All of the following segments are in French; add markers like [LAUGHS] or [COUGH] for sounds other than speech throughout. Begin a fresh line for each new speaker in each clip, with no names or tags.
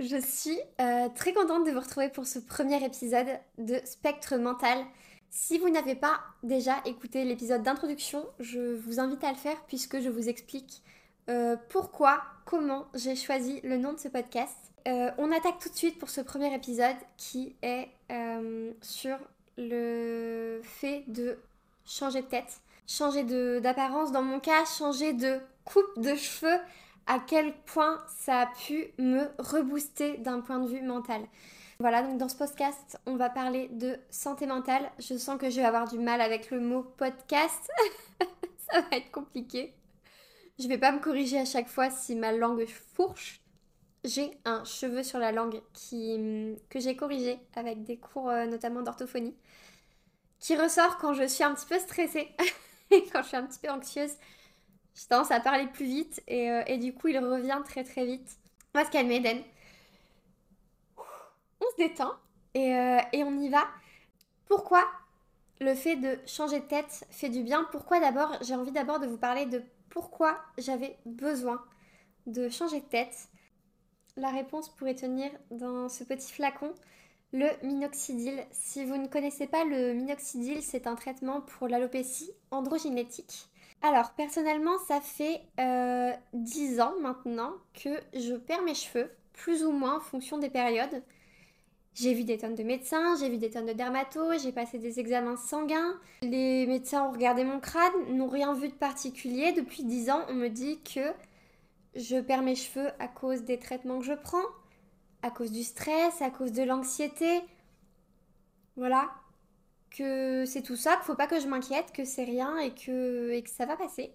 Je suis euh, très contente de vous retrouver pour ce premier épisode de Spectre Mental. Si vous n'avez pas déjà écouté l'épisode d'introduction, je vous invite à le faire puisque je vous explique euh, pourquoi, comment j'ai choisi le nom de ce podcast. Euh, on attaque tout de suite pour ce premier épisode qui est sur le fait de changer de tête, changer d'apparence dans mon cas, changer de coupe de cheveux, à quel point ça a pu me rebooster d'un point de vue mental. Voilà, donc dans ce podcast, on va parler de santé mentale. Je sens que je vais avoir du mal avec le mot podcast. [LAUGHS] ça va être compliqué. Je vais pas me corriger à chaque fois si ma langue fourche. J'ai un cheveu sur la langue qui, que j'ai corrigé avec des cours euh, notamment d'orthophonie, qui ressort quand je suis un petit peu stressée [LAUGHS] et quand je suis un petit peu anxieuse. J'ai tendance à parler plus vite euh, et, du coup il revient très très vite. On va se calmer, Den. On se détend et, euh, et on y va. Pourquoi le fait de changer de tête fait du bien? Pourquoi d'abord J'ai envie d'abord de vous parler de pourquoi j'avais besoin de changer de tête? La réponse pourrait tenir dans ce petit flacon, le minoxidil. Si vous ne connaissez pas le minoxidil, c'est un traitement pour l'alopécie androgynétique. Alors, personnellement, ça fait euh, 10 ans maintenant que je perds mes cheveux, plus ou moins en fonction des périodes. J'ai vu des tonnes de médecins, j'ai vu des tonnes de dermatos, j'ai passé des examens sanguins. Les médecins ont regardé mon crâne, n'ont rien vu de particulier. Depuis 10 ans, on me dit que je perds mes cheveux à cause des traitements que je prends, à cause du stress, à cause de l'anxiété. Voilà, que c'est tout ça, qu'il faut pas que je m'inquiète, que c'est rien et que, et que ça va passer.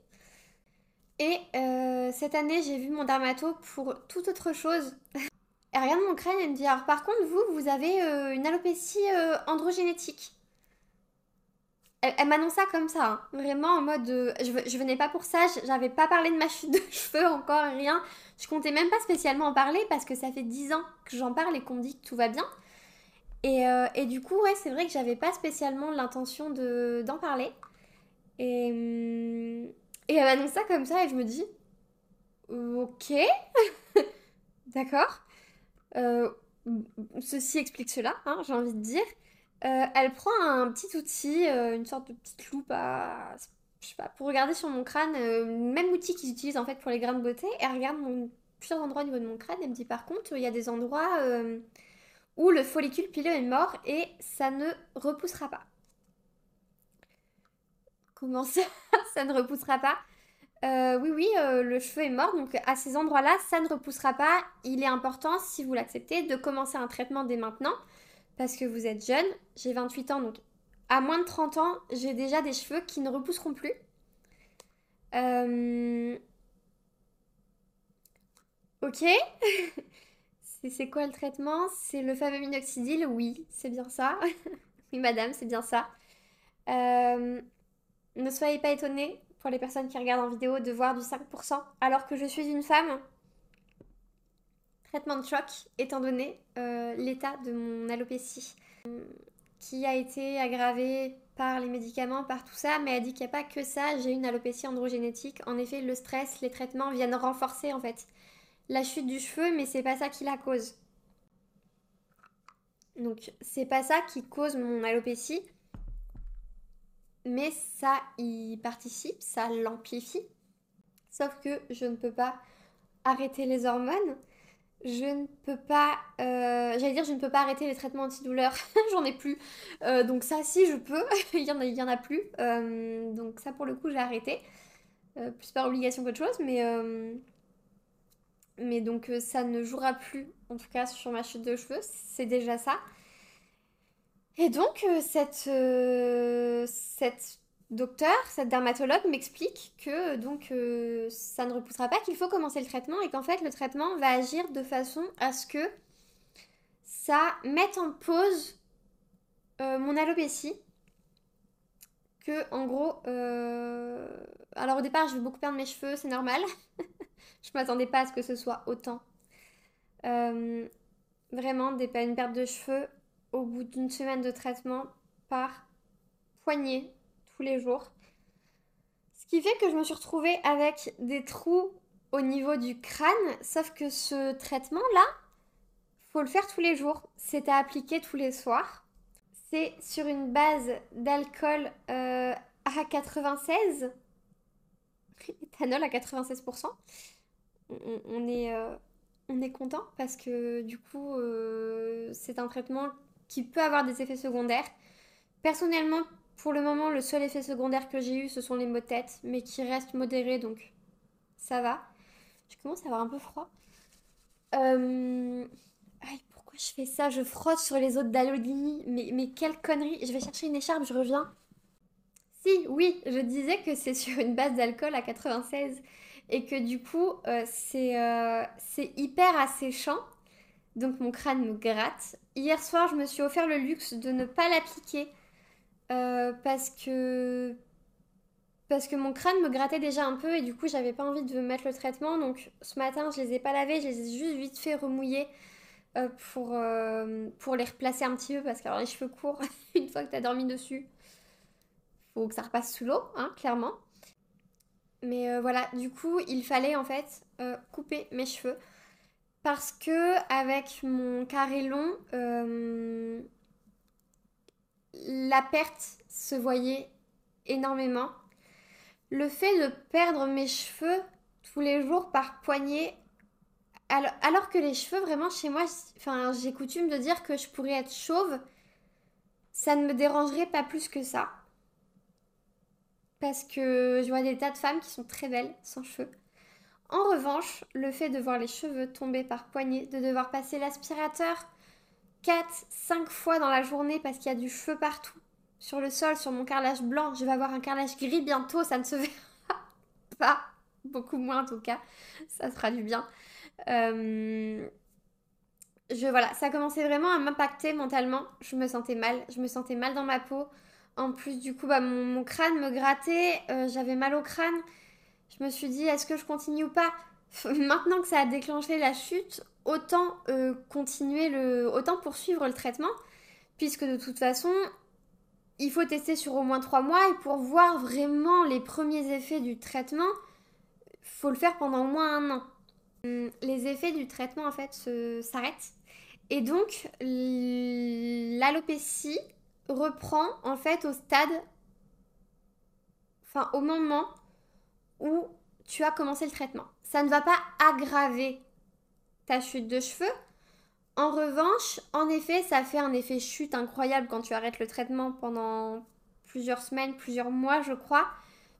Et euh, cette année, j'ai vu mon dermato pour toute autre chose. Elle regarde mon crâne et me dit Alors, par contre, vous, vous avez euh, une alopécie euh, androgénétique. Elle, m'annonce ça comme ça, hein. vraiment en mode je, je, venais pas pour ça, j'avais pas parlé de ma chute de [LAUGHS] cheveux, encore rien. Je comptais même pas spécialement en parler parce que ça fait 10 ans que j'en parle et qu'on me dit que tout va bien. Euh, et, du coup, ouais, c'est vrai que j'avais pas spécialement l'intention d'en parler. Et, hum, et elle m'annonce ça comme ça et je me dis, ok, [LAUGHS] d'accord. Euh, ceci explique cela, hein, j'ai envie de dire. Euh, elle prend un petit outil, une sorte de petite loupe pour regarder sur mon crâne, même outil qu'ils utilisent en fait pour les grains de beauté. Elle regarde mon, plusieurs endroits au niveau de mon crâne et me dit par contre, il y a des endroits où le follicule pileux est mort et ça ne repoussera pas. Comment ça [LAUGHS] Ça ne repoussera pas? Euh, Oui, oui, euh, le cheveu est mort, donc à ces endroits-là, ça ne repoussera pas. Il est important, si vous l'acceptez, de commencer un traitement dès maintenant, parce que vous êtes jeune. J'ai 28 ans, donc à moins de 30 ans, j'ai déjà des cheveux qui ne repousseront plus. Euh... Ok [LAUGHS] C'est quoi le traitement? C'est le fameux minoxidil Oui, c'est bien ça. [LAUGHS] oui, madame, c'est bien ça. Euh, ne soyez pas étonnés pour les personnes qui regardent en vidéo de voir du 5% alors que je suis une femme. Traitement de choc, étant donné euh, l'état de mon alopécie, qui a été aggravé par les médicaments, par tout ça, mais elle dit qu'il n'y a pas que ça, j'ai une alopécie androgénétique. En effet, le stress, les traitements viennent renforcer en fait la chute du cheveu, mais c'est pas ça qui la cause. Donc c'est pas ça qui cause mon alopécie, mais ça y participe, ça l'amplifie. Sauf que je ne peux pas arrêter les hormones, je ne peux pas, euh, j'allais dire je ne peux pas arrêter les traitements antidouleurs, [LAUGHS] j'en ai plus. Euh, donc ça si je peux, [LAUGHS] il y en a, plus. Euh, donc ça pour le coup j'ai arrêté, plus par obligation qu'autre chose, mais mais donc euh, ça ne jouera plus, en tout cas sur ma chute de cheveux, c'est déjà ça. Et donc euh, cette, euh, cette docteur, cette dermatologue m'explique que donc ça ne repoussera pas, qu'il faut commencer le traitement et qu'en fait le traitement va agir de façon à ce que ça mette en pause mon alopécie. Que en gros, alors au départ je vais beaucoup perdre mes cheveux, c'est normal. [LAUGHS] Je m'attendais pas à ce que ce soit autant. Euh, vraiment, des, une perte de cheveux au bout d'une semaine de traitement par poignée tous les jours. Ce qui fait que je me suis retrouvée avec des trous au niveau du crâne, sauf que ce traitement-là faut le faire tous les jours. C'est à appliquer tous les soirs. C'est sur une base d'alcool euh, à 96%, éthanol à 96%. On, est, euh, on est content parce que du coup, euh, c'est un traitement qui peut avoir des effets secondaires. Personnellement, pour le moment, le seul effet secondaire que j'ai eu, ce sont les maux de tête, mais qui restent modérés, donc ça va. Je commence à avoir un peu froid. Euh... pourquoi je fais ça? Je frotte sur les autres d'Alodini. Mais, mais quelle connerie Je vais chercher une écharpe, je reviens. Si, oui, je disais que c'est sur une base d'alcool à 96 et que du coup, euh, euh, c'est hyper asséchant. Donc mon crâne me gratte. Hier soir, je me suis offert le luxe de ne pas l'appliquer euh, parce que parce que mon crâne me grattait déjà un peu et du coup j'avais pas envie de mettre le traitement donc ce matin je les ai pas lavés je les ai juste vite fait remouiller pour, pour les replacer un petit peu parce que les cheveux courts [LAUGHS] une fois que t'as dormi dessus faut que ça repasse sous l'eau hein, clairement mais voilà du coup il fallait en fait couper mes cheveux parce que avec mon carré long la perte se voyait énormément. Le fait de perdre mes cheveux tous les jours par poignée, alors, que les cheveux, vraiment, chez moi, enfin, j'ai coutume de dire que je pourrais être chauve, ça ne me dérangerait pas plus que ça. Parce que je vois des tas de femmes qui sont très belles sans cheveux. En revanche, le fait de voir les cheveux tomber par poignée, de devoir passer l'aspirateur, 4, 5 fois dans la journée parce qu'il y a du feu partout. Sur le sol, sur mon carrelage blanc, je vais avoir un carrelage gris bientôt, ça ne se [LAUGHS] verra pas. Beaucoup moins en tout cas, ça fera du bien. Euh, je, voilà, ça commençait vraiment à m'impacter mentalement. Je me sentais mal, je me sentais mal dans ma peau. En plus, du coup, bah, mon, crâne me grattait, euh, j'avais mal au crâne. Je me suis dit, est-ce que je continue ou pas? Maintenant que ça a déclenché la chute, autant euh, continuer le, autant poursuivre le traitement, puisque de toute façon, il faut tester sur au moins trois mois et pour voir vraiment les premiers effets du traitement, faut le faire pendant au moins un an. Hum, les effets du traitement en fait s'arrêtent et donc l'alopécie reprend en fait au stade, enfin au moment où tu as commencé le traitement. Ça ne va pas aggraver ta chute de cheveux. En revanche, en effet, ça fait un effet chute incroyable quand tu arrêtes le traitement pendant plusieurs semaines, plusieurs mois, je crois.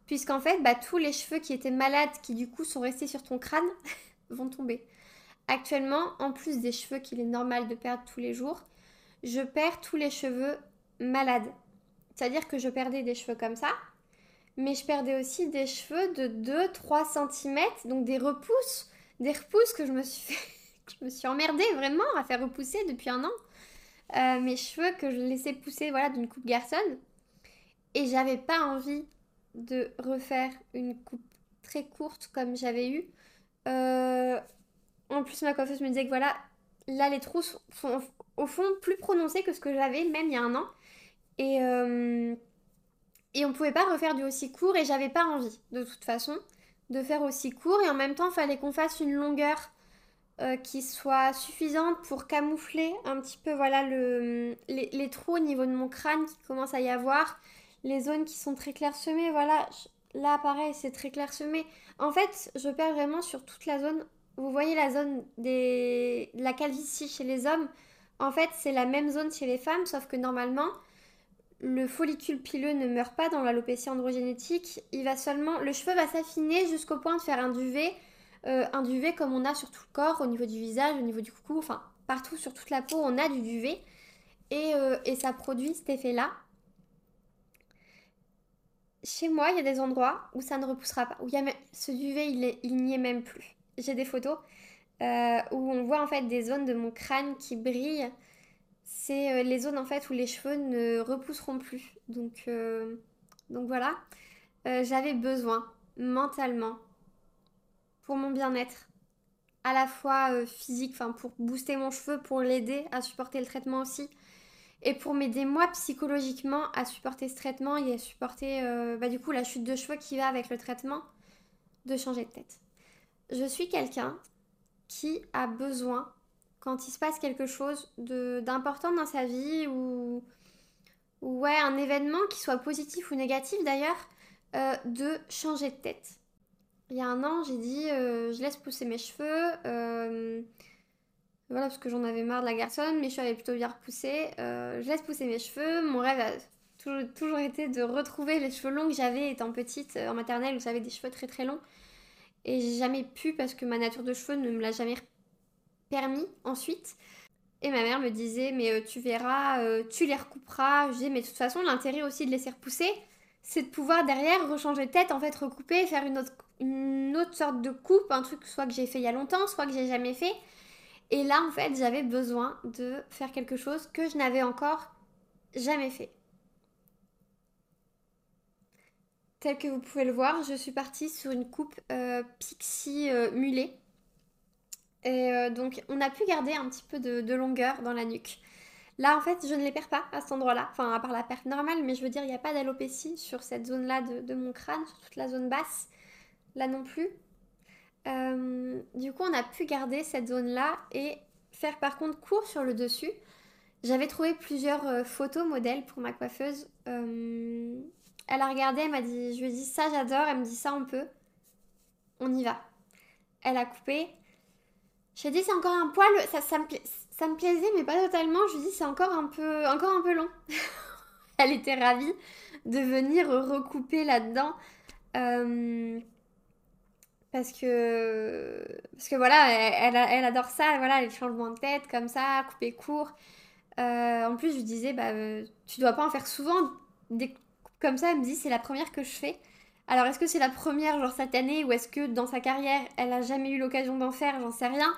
Puisqu'en fait, bah, tous les cheveux qui étaient malades, qui du coup sont restés sur ton crâne, [LAUGHS] vont tomber. Actuellement, en plus des cheveux qu'il est normal de perdre tous les jours, je perds tous les cheveux malades. C'est-à-dire que je perdais des cheveux comme ça, mais je perdais aussi des cheveux de 2-3 cm, donc des repousses, des repousses que je me suis [LAUGHS] je me suis emmerdée vraiment à faire repousser depuis un an euh, mes cheveux que je laissais pousser voilà, d'une coupe garçon. Et j'avais pas envie de refaire une coupe très courte comme j'avais eu. Euh, en plus, ma coiffeuse me disait que voilà, là les trous sont, au fond plus prononcés que ce que j'avais même il y a un an. Et, euh, et on pouvait pas refaire du aussi court et j'avais pas envie de toute façon de faire aussi court. Et en même temps, il fallait qu'on fasse une longueur euh, qui soit suffisante pour camoufler un petit peu voilà le, les, trous au niveau de mon crâne qui commence à y avoir, les zones qui sont très clairsemées, voilà, là pareil c'est très clairsemé. En fait je perds vraiment sur toute la zone, vous voyez la zone de la calvitie chez les hommes, en fait c'est la même zone chez les femmes sauf que normalement le follicule pileux ne meurt pas dans l'alopécie androgénétique, il va seulement, le cheveu va s'affiner jusqu'au point de faire un duvet euh, un duvet comme on a sur tout le corps, au niveau du visage, au niveau du coucou, enfin partout sur toute la peau, on a du duvet. Et, euh, ça produit cet effet-là. Chez moi, il y a des endroits où ça ne repoussera pas, où ce duvet, il, n'y est même plus. J'ai des photos euh, où on voit en fait des zones de mon crâne qui brillent. C'est les zones en fait où les cheveux ne repousseront plus. Donc, donc voilà, j'avais besoin mentalement pour mon bien-être, à la fois euh, physique, enfin pour booster mon cheveu, pour l'aider à supporter le traitement aussi, et pour m'aider moi psychologiquement à supporter ce traitement et à supporter euh, bah, du coup la chute de cheveux qui va avec le traitement, de changer de tête. Je suis quelqu'un qui a besoin quand il se passe quelque chose d'important dans sa vie ou, ouais, un événement qui soit positif ou négatif d'ailleurs, euh, de changer de tête. Il y a un an, j'ai dit euh, je laisse pousser mes cheveux. Euh, voilà, parce que j'en avais marre de la garçonne, mes cheveux avaient plutôt bien repoussé. je laisse pousser mes cheveux. Mon rêve a toujours, toujours été de retrouver les cheveux longs que j'avais étant petite en maternelle où j'avais des cheveux très très longs. Et j'ai jamais pu parce que ma nature de cheveux ne me l'a jamais permis ensuite. Et ma mère me disait, mais euh, tu verras, euh, tu les recouperas. Je disais, mais de toute façon, l'intérêt aussi de laisser repousser, c'est de pouvoir derrière rechanger de tête, en fait, recouper, faire une autre, une autre sorte de coupe, un truc soit que j'ai fait il y a longtemps, soit que j'ai jamais fait. Et là, en fait, j'avais besoin de faire quelque chose que je n'avais encore jamais fait. Tel que vous pouvez le voir, je suis partie sur une coupe euh, pixie mulet et euh, donc, on a pu garder un petit peu de, longueur dans la nuque. Là, en fait, je ne les perds pas à cet endroit-là. Enfin, à part la perte normale, mais je veux dire, il n'y a pas d'alopécie sur cette zone-là de, mon crâne, sur toute la zone basse. Là non plus. Euh, du coup, on a pu garder cette zone-là et faire par contre court sur le dessus. J'avais trouvé plusieurs euh, photos modèles pour ma coiffeuse. elle a regardé, elle m'a dit, je lui ai dit ça j'adore, elle me dit ça on peut. On y va. Elle a coupé, j'ai dit c'est encore un poil, ça, ça, me ça, me plaisait mais pas totalement. Je lui dis c'est encore un peu, encore un peu long. [LAUGHS] Elle était ravie de venir recouper là-dedans. Euh, parce que parce que voilà elle, elle, adore ça voilà les changements de tête comme ça couper court euh, en plus je lui disais bah euh, tu dois pas en faire souvent des coupes comme ça elle me dit c'est la première que je fais alors est-ce que c'est la première genre cette année ou est-ce que dans sa carrière elle a jamais eu l'occasion d'en faire? J'en sais rien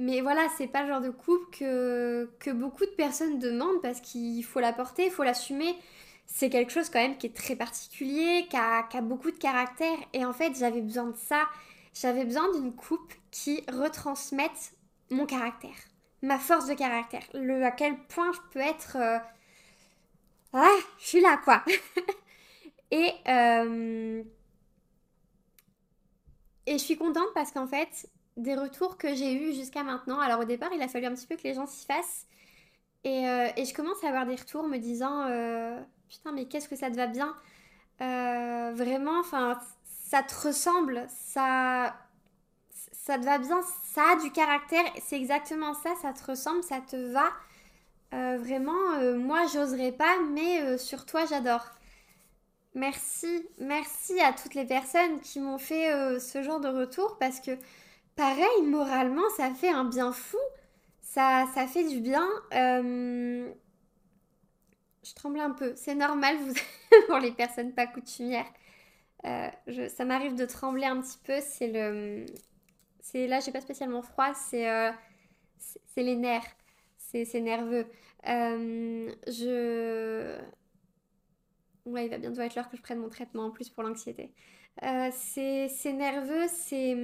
mais voilà, c'est pas le genre de coupe que, que beaucoup de personnes demandent parce qu'il faut la porter, il faut l'assumer. C'est quelque chose quand même qui est très particulier, qui a, beaucoup de caractère. Et en fait, j'avais besoin de ça. J'avais besoin d'une coupe qui retransmette mon caractère, ma force de caractère, le à quel point je peux être... Euh, ah, je suis là quoi. [LAUGHS] et, euh, et je suis contente parce qu'en fait, des retours que j'ai eus jusqu'à maintenant. Alors au départ, il a fallu un petit peu que les gens s'y fassent. Et, euh, je commence à avoir des retours me disant euh, Putain, mais qu'est-ce que ça te va bien? Vraiment, enfin, ça te ressemble, ça, ça te va bien, ça a du caractère. C'est exactement ça, ça te ressemble, ça te va. vraiment, moi, j'oserais pas, mais sur toi, j'adore. Merci, merci à toutes les personnes qui m'ont fait ce genre de retour parce que pareil, moralement, ça fait un bien fou. Ça, ça fait du bien. Euh, je tremble un peu. C'est normal [LAUGHS] pour les personnes pas coutumières. Euh. Ça m'arrive de trembler un petit peu. C'est le. C'est là, j'ai pas spécialement froid. Euh, c'est les nerfs. C'est nerveux. Je. Ouais, il va bientôt être l'heure que je prenne mon traitement en plus pour l'anxiété. c'est nerveux, c'est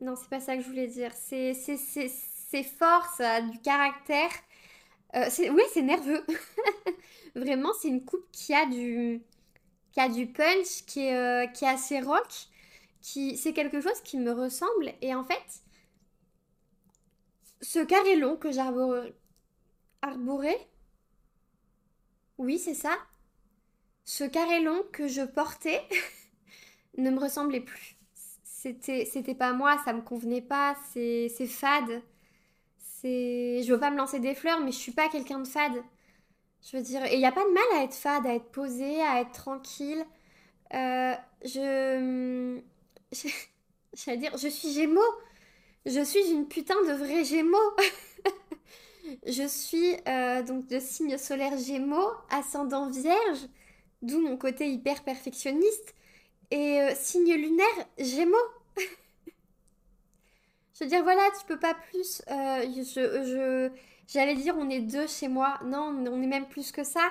non, c'est pas ça que je voulais dire. C'est fort, ça a du caractère. Euh, oui, c'est nerveux. [LAUGHS] Vraiment, c'est une coupe qui a du, qui a du punch, qui est, euh, qui est assez rock. Qui, c'est quelque chose qui me ressemble. Et en fait, ce carré long que j'arborais, oui, c'est ça. Ce carré long que je portais [LAUGHS] ne me ressemblait plus c'était pas moi, ça me convenait pas, c'est fade. C'est je veux pas me lancer des fleurs mais je suis pas quelqu'un de fade. Je veux dire et il y a pas de mal à être fade, à être posé, à être tranquille. Euh, je [LAUGHS] j'allais dire je suis Gémeaux. Je suis une putain de vrai Gémeaux. [LAUGHS] je suis euh, donc de signe solaire Gémeaux, ascendant Vierge, d'où mon côté hyper perfectionniste. Et euh, signe lunaire, Gémeaux. [LAUGHS] je veux dire, voilà, tu peux pas plus. Euh, je, j'allais dire, on est deux chez moi. Non, on est même plus que ça.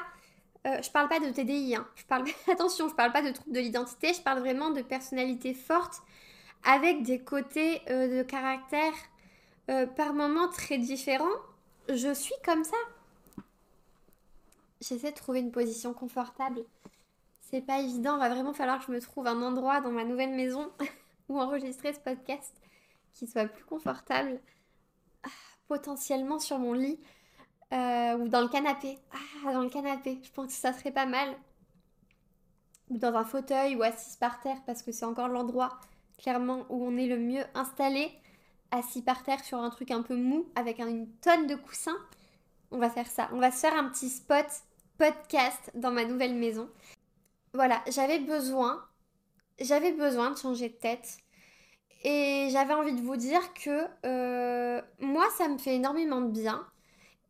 Euh, je parle pas de TDI. Hein. Je parle, [LAUGHS] attention, je parle pas de troubles de l'identité. Je parle vraiment de personnalité forte avec des côtés de caractère par moments très différents. Je suis comme ça. J'essaie de trouver une position confortable c'est pas évident. Va vraiment falloir que je me trouve un endroit dans ma nouvelle maison [LAUGHS] où enregistrer ce podcast qui soit plus confortable. Ah, potentiellement sur mon lit euh, ou dans le canapé. Ah, dans le canapé, je pense que ça serait pas mal. Ou dans un fauteuil ou assise par terre parce que c'est encore l'endroit clairement où on est le mieux installé. Assis par terre sur un truc un peu mou avec une tonne de coussins. On va faire ça. On va se faire un petit spot podcast dans ma nouvelle maison. Voilà, j'avais besoin, j'avais besoin de changer de tête. Et j'avais envie de vous dire que euh, moi, ça me fait énormément de bien.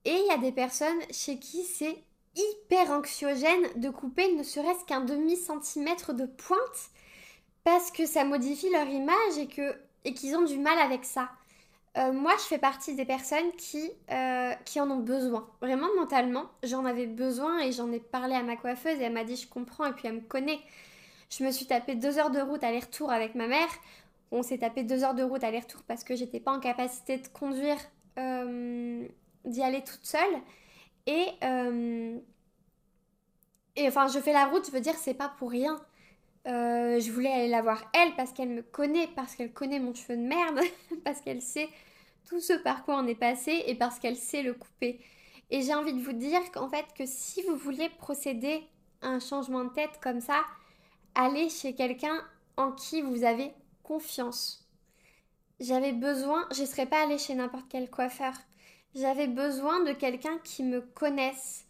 Et il y a des personnes chez qui c'est hyper anxiogène de couper ne serait-ce qu'un demi-centimètre de pointe parce que ça modifie leur image et qu'ils ont du mal avec ça. Euh, moi, je fais partie des personnes qui, euh, qui en ont besoin. Vraiment, mentalement, j'en avais besoin et j'en ai parlé à ma coiffeuse et elle m'a dit je comprends et puis elle me connaît. Je me suis tapé deux heures de route aller-retour avec ma mère. On s'est tapé deux heures de route aller-retour parce que j'étais pas en capacité de conduire, euh, d'y aller toute seule. Et, et enfin, je fais la route, je veux dire, c'est pas pour rien. Je voulais aller la voir elle parce qu'elle me connaît, parce qu'elle connaît mon cheveu de merde, [LAUGHS] parce qu'elle sait tout ce par quoi on est passé et parce qu'elle sait le couper. Et j'ai envie de vous dire qu'en fait que si vous voulez procéder à un changement de tête comme ça, allez chez quelqu'un en qui vous avez confiance. J'avais besoin, je ne serais pas allée chez n'importe quel coiffeur. J'avais besoin de quelqu'un qui me connaisse,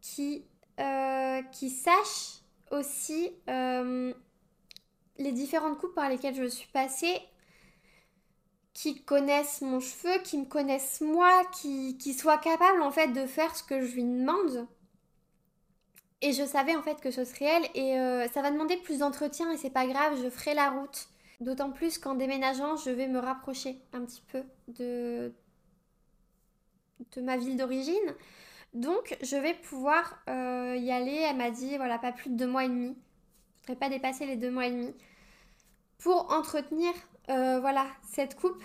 qui, euh, qui sache aussi euh, les différentes coupes par lesquelles je suis passée qui connaissent mon cheveu, qui me connaissent moi, qui, qui soient capables en fait de faire ce que je lui demande. Et je savais en fait que ce serait elle et euh, ça va demander plus d'entretien et c'est pas grave, je ferai la route. D'autant plus qu'en déménageant, je vais me rapprocher un petit peu de, de ma ville d'origine. Donc je vais pouvoir euh, y aller. Elle m'a dit voilà pas plus de deux mois et demi. Je ne pas dépasser les deux mois et demi pour entretenir euh, voilà, cette coupe,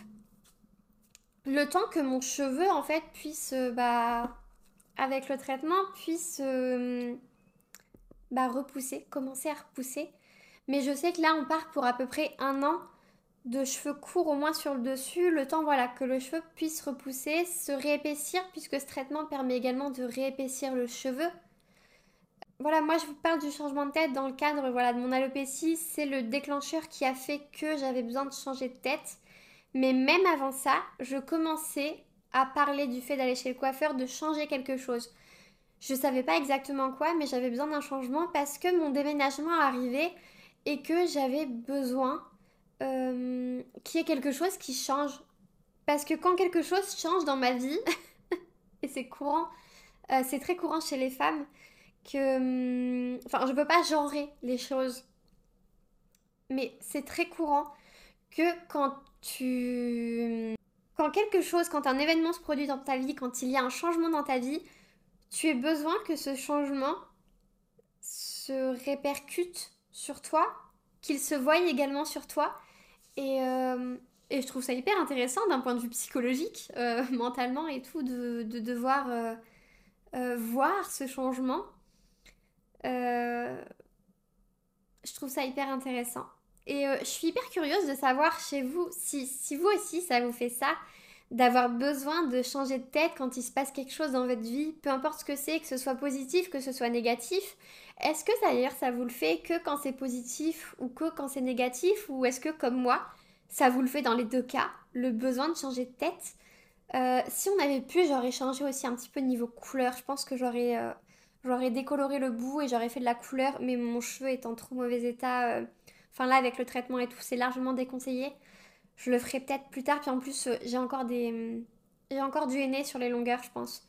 le temps que mon cheveu, en fait, puisse, euh, bah, avec le traitement, puisse bah, repousser, commencer à repousser. Mais je sais que là, on part pour à peu près un an de cheveux courts au moins sur le dessus, le temps voilà que le cheveu puisse repousser, se réépaissir, puisque ce traitement permet également de réépaissir le cheveu voilà, moi je vous parle du changement de tête dans le cadre voilà, de mon alopécie. C'est le déclencheur qui a fait que j'avais besoin de changer de tête. Mais même avant ça, je commençais à parler du fait d'aller chez le coiffeur, de changer quelque chose. Je savais pas exactement quoi, mais j'avais besoin d'un changement parce que mon déménagement arrivait et que j'avais besoin euh, qu'il y ait quelque chose qui change. Parce que quand quelque chose change dans ma vie, [LAUGHS] et c'est courant, euh, c'est très courant chez les femmes, que... Hum, enfin, je peux pas genrer les choses. Mais c'est très courant que quand tu... Quand quelque chose, quand un événement se produit dans ta vie, quand il y a un changement dans ta vie, tu as besoin que ce changement se répercute sur toi, qu'il se voie également sur toi. Et, euh, et, je trouve ça hyper intéressant d'un point de vue psychologique, euh, [LAUGHS] mentalement et tout, de, de devoir euh, voir ce changement je trouve ça hyper intéressant. Et je suis hyper curieuse de savoir chez vous, si, si vous aussi ça vous fait ça, d'avoir besoin de changer de tête quand il se passe quelque chose dans votre vie, peu importe ce que c'est, que ce soit positif, que ce soit négatif. Est-ce que d'ailleurs ça vous le fait que quand c'est positif ou que quand c'est négatif? Ou est-ce que comme moi, ça vous le fait dans les deux cas, le besoin de changer de tête? Euh, Si on avait pu, j'aurais changé aussi un petit peu niveau couleur. Je pense que j'aurais J'aurais décoloré le bout et j'aurais fait de la couleur, mais mon cheveu est en trop mauvais état. Euh, enfin là, avec le traitement et tout, c'est largement déconseillé. Je le ferai peut-être plus tard. Puis en plus, euh, j'ai encore des... J'ai encore du henné sur les longueurs, je pense.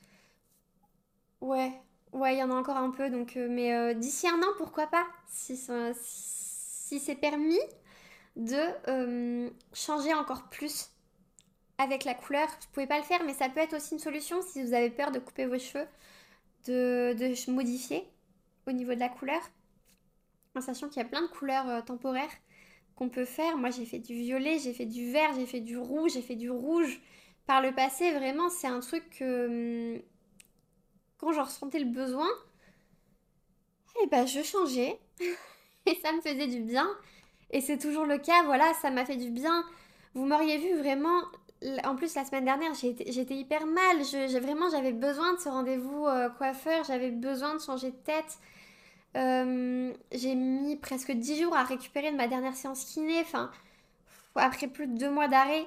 Ouais, ouais, il y en a encore un peu. Donc, euh, mais d'ici un an, pourquoi pas Si, si c'est permis de changer encore plus avec la couleur. Vous pouvez pas le faire, mais ça peut être aussi une solution si vous avez peur de couper vos cheveux de, modifier au niveau de la couleur. En sachant qu'il y a plein de couleurs euh, temporaires qu'on peut faire. Moi, j'ai fait du violet, j'ai fait du vert, j'ai fait du rouge, j'ai fait du rouge. Par le passé, vraiment, c'est un truc que hum, quand j'en ressentais le besoin, eh ben, je changeais. [LAUGHS] et ça me faisait du bien. Et c'est toujours le cas, voilà, ça m'a fait du bien. Vous m'auriez vu vraiment en plus, la semaine dernière, j'étais hyper mal. J'ai vraiment, j'avais besoin de ce rendez-vous euh, coiffeur. J'avais besoin de changer de tête. Euh, j'ai mis presque 10 jours à récupérer de ma dernière séance kiné. Enfin, après plus de deux mois d'arrêt.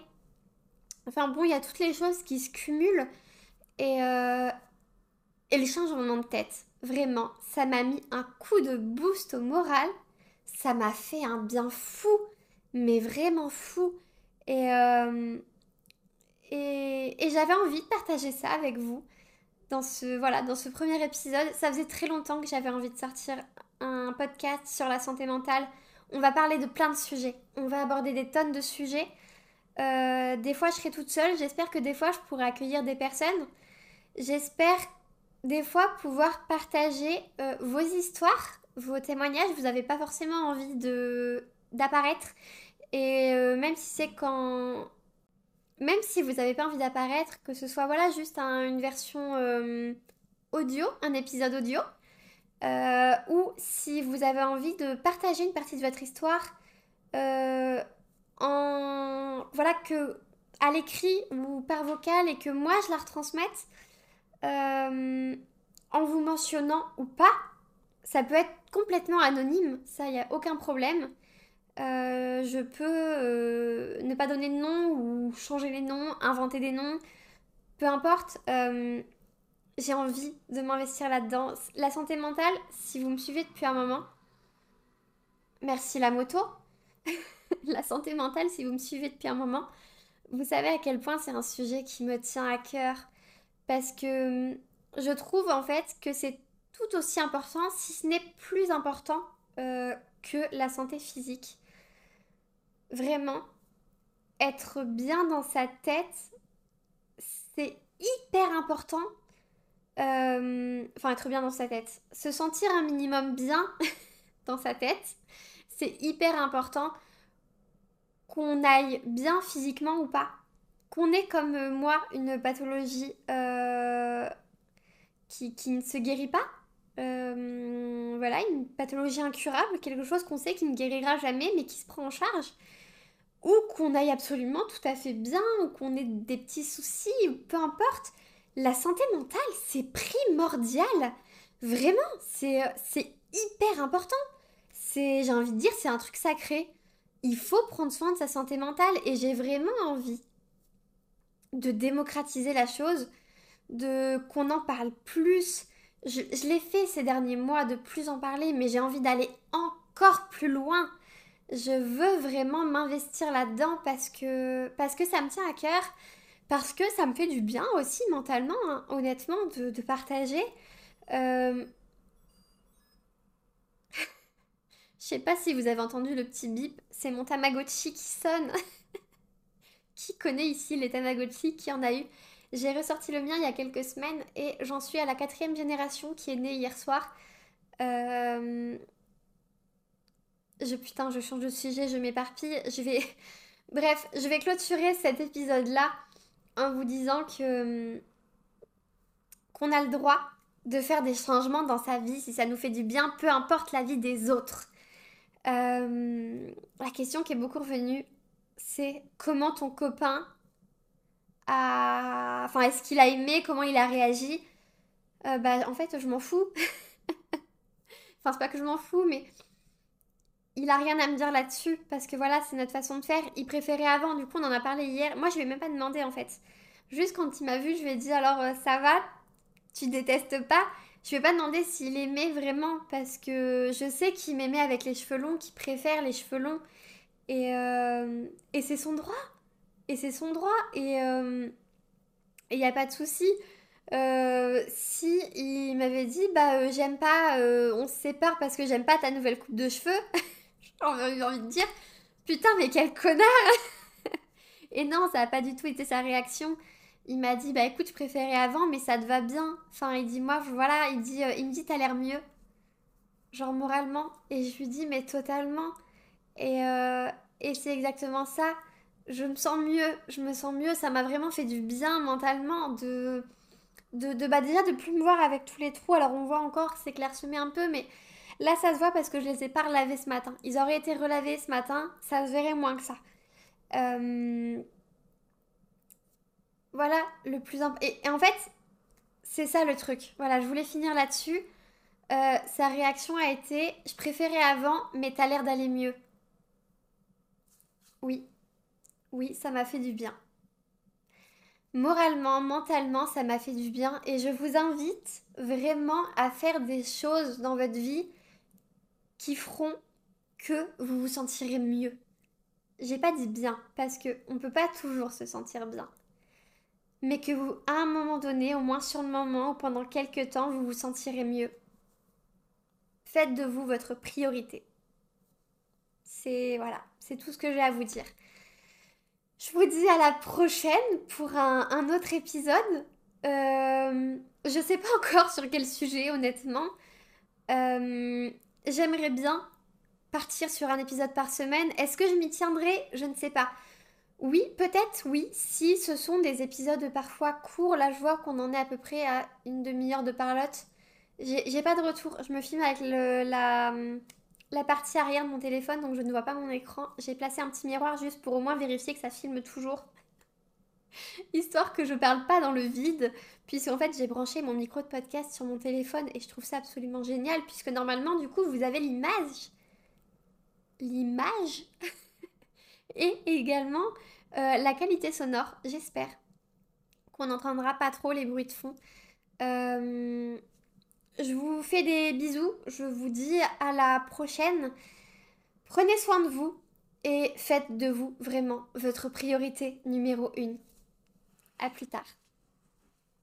Enfin bon, il y a toutes les choses qui se cumulent. Et, euh, et le changement de tête, vraiment, ça m'a mis un coup de boost au moral. Ça m'a fait un bien fou, mais vraiment fou. Et, euh, et, et j'avais envie de partager ça avec vous dans ce, voilà, dans ce premier épisode. Ça faisait très longtemps que j'avais envie de sortir un podcast sur la santé mentale. On va parler de plein de sujets. On va aborder des tonnes de sujets. Euh, des fois, je serai toute seule. J'espère que des fois, je pourrai accueillir des personnes. J'espère des fois pouvoir partager euh, vos histoires, vos témoignages. Vous n'avez pas forcément envie d'apparaître. Et euh, même si c'est quand même si vous n'avez pas envie d'apparaître, que ce soit voilà juste une version euh, audio, un épisode audio, euh, ou si vous avez envie de partager une partie de votre histoire euh, en voilà que à l'écrit ou par vocal et que moi je la retransmette en vous mentionnant ou pas, ça peut être complètement anonyme, ça n'y a aucun problème. Euh, je peux euh, ne pas donner de nom ou changer les noms, inventer des noms, peu importe. Euh, j'ai envie de m'investir là-dedans. La santé mentale, si vous me suivez depuis un moment, merci la moto. [LAUGHS] la santé mentale, si vous me suivez depuis un moment, vous savez à quel point c'est un sujet qui me tient à cœur. Parce que hum, je trouve en fait que c'est tout aussi important, si ce n'est plus important que la santé physique vraiment, être bien dans sa tête, c'est hyper important. Euh, enfin, être bien dans sa tête. Se sentir un minimum bien [LAUGHS] dans sa tête, c'est hyper important qu'on aille bien physiquement ou pas. Qu'on ait comme moi une pathologie euh, qui, qui, ne se guérit pas. Euh, voilà, une pathologie incurable, quelque chose qu'on sait qui ne guérira jamais mais qui se prend en charge ou qu'on aille absolument tout à fait bien, ou qu'on ait des petits soucis, ou peu importe, la santé mentale, c'est primordial. Vraiment, c'est hyper important. C'est, j'ai envie de dire, c'est un truc sacré. Il faut prendre soin de sa santé mentale et j'ai vraiment envie de démocratiser la chose, de qu'on en parle plus. Je l'ai fait ces derniers mois de plus en parler, mais j'ai envie d'aller encore plus loin je veux vraiment m'investir là-dedans parce que, parce que ça me tient à cœur, parce que ça me fait du bien aussi mentalement, hein, honnêtement, de, partager. Euh... [LAUGHS] Je sais pas si vous avez entendu le petit bip, c'est mon Tamagotchi qui sonne. [LAUGHS] qui connaît ici les Tamagotchi? Qui en a eu? J'ai ressorti le mien il y a quelques semaines et j'en suis à la quatrième génération qui est née hier soir. Euh, je, putain, je change de sujet, je m'éparpille. Je vais. [LAUGHS] Bref, je vais clôturer cet épisode-là en vous disant que. Hum, qu'on a le droit de faire des changements dans sa vie si ça nous fait du bien, peu importe la vie des autres. Euh, la question qui est beaucoup revenue, c'est comment ton copain a. Enfin, est-ce qu'il a aimé Comment il a réagi? Euh, Bah, en fait, je m'en fous. [LAUGHS] enfin, c'est pas que je m'en fous, mais il a rien à me dire là-dessus parce que voilà, c'est notre façon de faire. Il préférait avant, du coup, on en a parlé hier. Moi, je lui ai même pas demandé en fait. Juste quand il m'a vu, je lui ai dit alors euh, ça va, tu détestes pas? Je lui ai pas demandé s'il aimait vraiment parce que je sais qu'il m'aimait avec les cheveux longs, qu'il préfère les cheveux longs. Et, euh, et c'est son droit. Et c'est son droit. Et il euh, n'y a pas de souci. si il m'avait dit bah j'aime pas, on se sépare parce que j'aime pas ta nouvelle coupe de cheveux. [LAUGHS] J'ai envie de dire, putain, mais quel connard [LAUGHS] Et non, ça n'a pas du tout été sa réaction. Il m'a dit, bah écoute, je préférais avant, mais ça te va bien. Enfin, il dit, moi, voilà, il, dit, euh, il me dit, t'as l'air mieux. Genre moralement. Et je lui dis, mais totalement. Et, euh, et c'est exactement ça. Je me sens mieux, je me sens mieux. Ça m'a vraiment fait du bien mentalement de, de, de bah déjà de plus me voir avec tous les trous. Alors on voit encore clairsemé un peu, mais Là, ça se voit parce que je les ai pas relavés ce matin. Ils auraient été relavés ce matin, ça se verrait moins que ça. Euh, voilà le plus important. Et, en fait, c'est ça le truc. Voilà, je voulais finir là-dessus. Euh, sa réaction a été Je préférais avant, mais t'as l'air d'aller mieux. Oui, oui, ça m'a fait du bien. Moralement, mentalement, ça m'a fait du bien et je vous invite vraiment à faire des choses dans votre vie qui feront que vous vous sentirez mieux. J'ai pas dit bien parce que on peut pas toujours se sentir bien. Mais que vous, à un moment donné, au moins sur le moment ou pendant quelques temps, vous vous sentirez mieux. Faites de vous votre priorité. C'est voilà, c'est tout ce que j'ai à vous dire. Je vous dis à la prochaine pour un, autre épisode. Euh, je sais pas [LAUGHS] encore sur quel sujet, honnêtement. Euh, j'aimerais bien partir sur un épisode par semaine. Est-ce que je m'y tiendrai? Je ne sais pas. Oui, peut-être oui, si ce sont des épisodes parfois courts. Là, je vois qu'on en est à peu près à une demi-heure de parlotte. J'ai pas de retour. Je me filme avec la, la partie arrière de mon téléphone, donc je ne vois pas mon écran. J'ai placé un petit miroir juste pour au moins vérifier que ça filme toujours. [LAUGHS] Histoire que je parle pas dans le vide, puisque en fait j'ai branché mon micro de podcast sur mon téléphone et je trouve ça absolument génial, puisque normalement du coup vous avez l'image. L'image [LAUGHS] Et également euh, la qualité sonore, j'espère qu'on n'entendra pas trop les bruits de fond. Euh, je vous fais des bisous. Je vous dis à la prochaine. Prenez soin de vous et faites de vous vraiment votre priorité numéro une. À plus tard.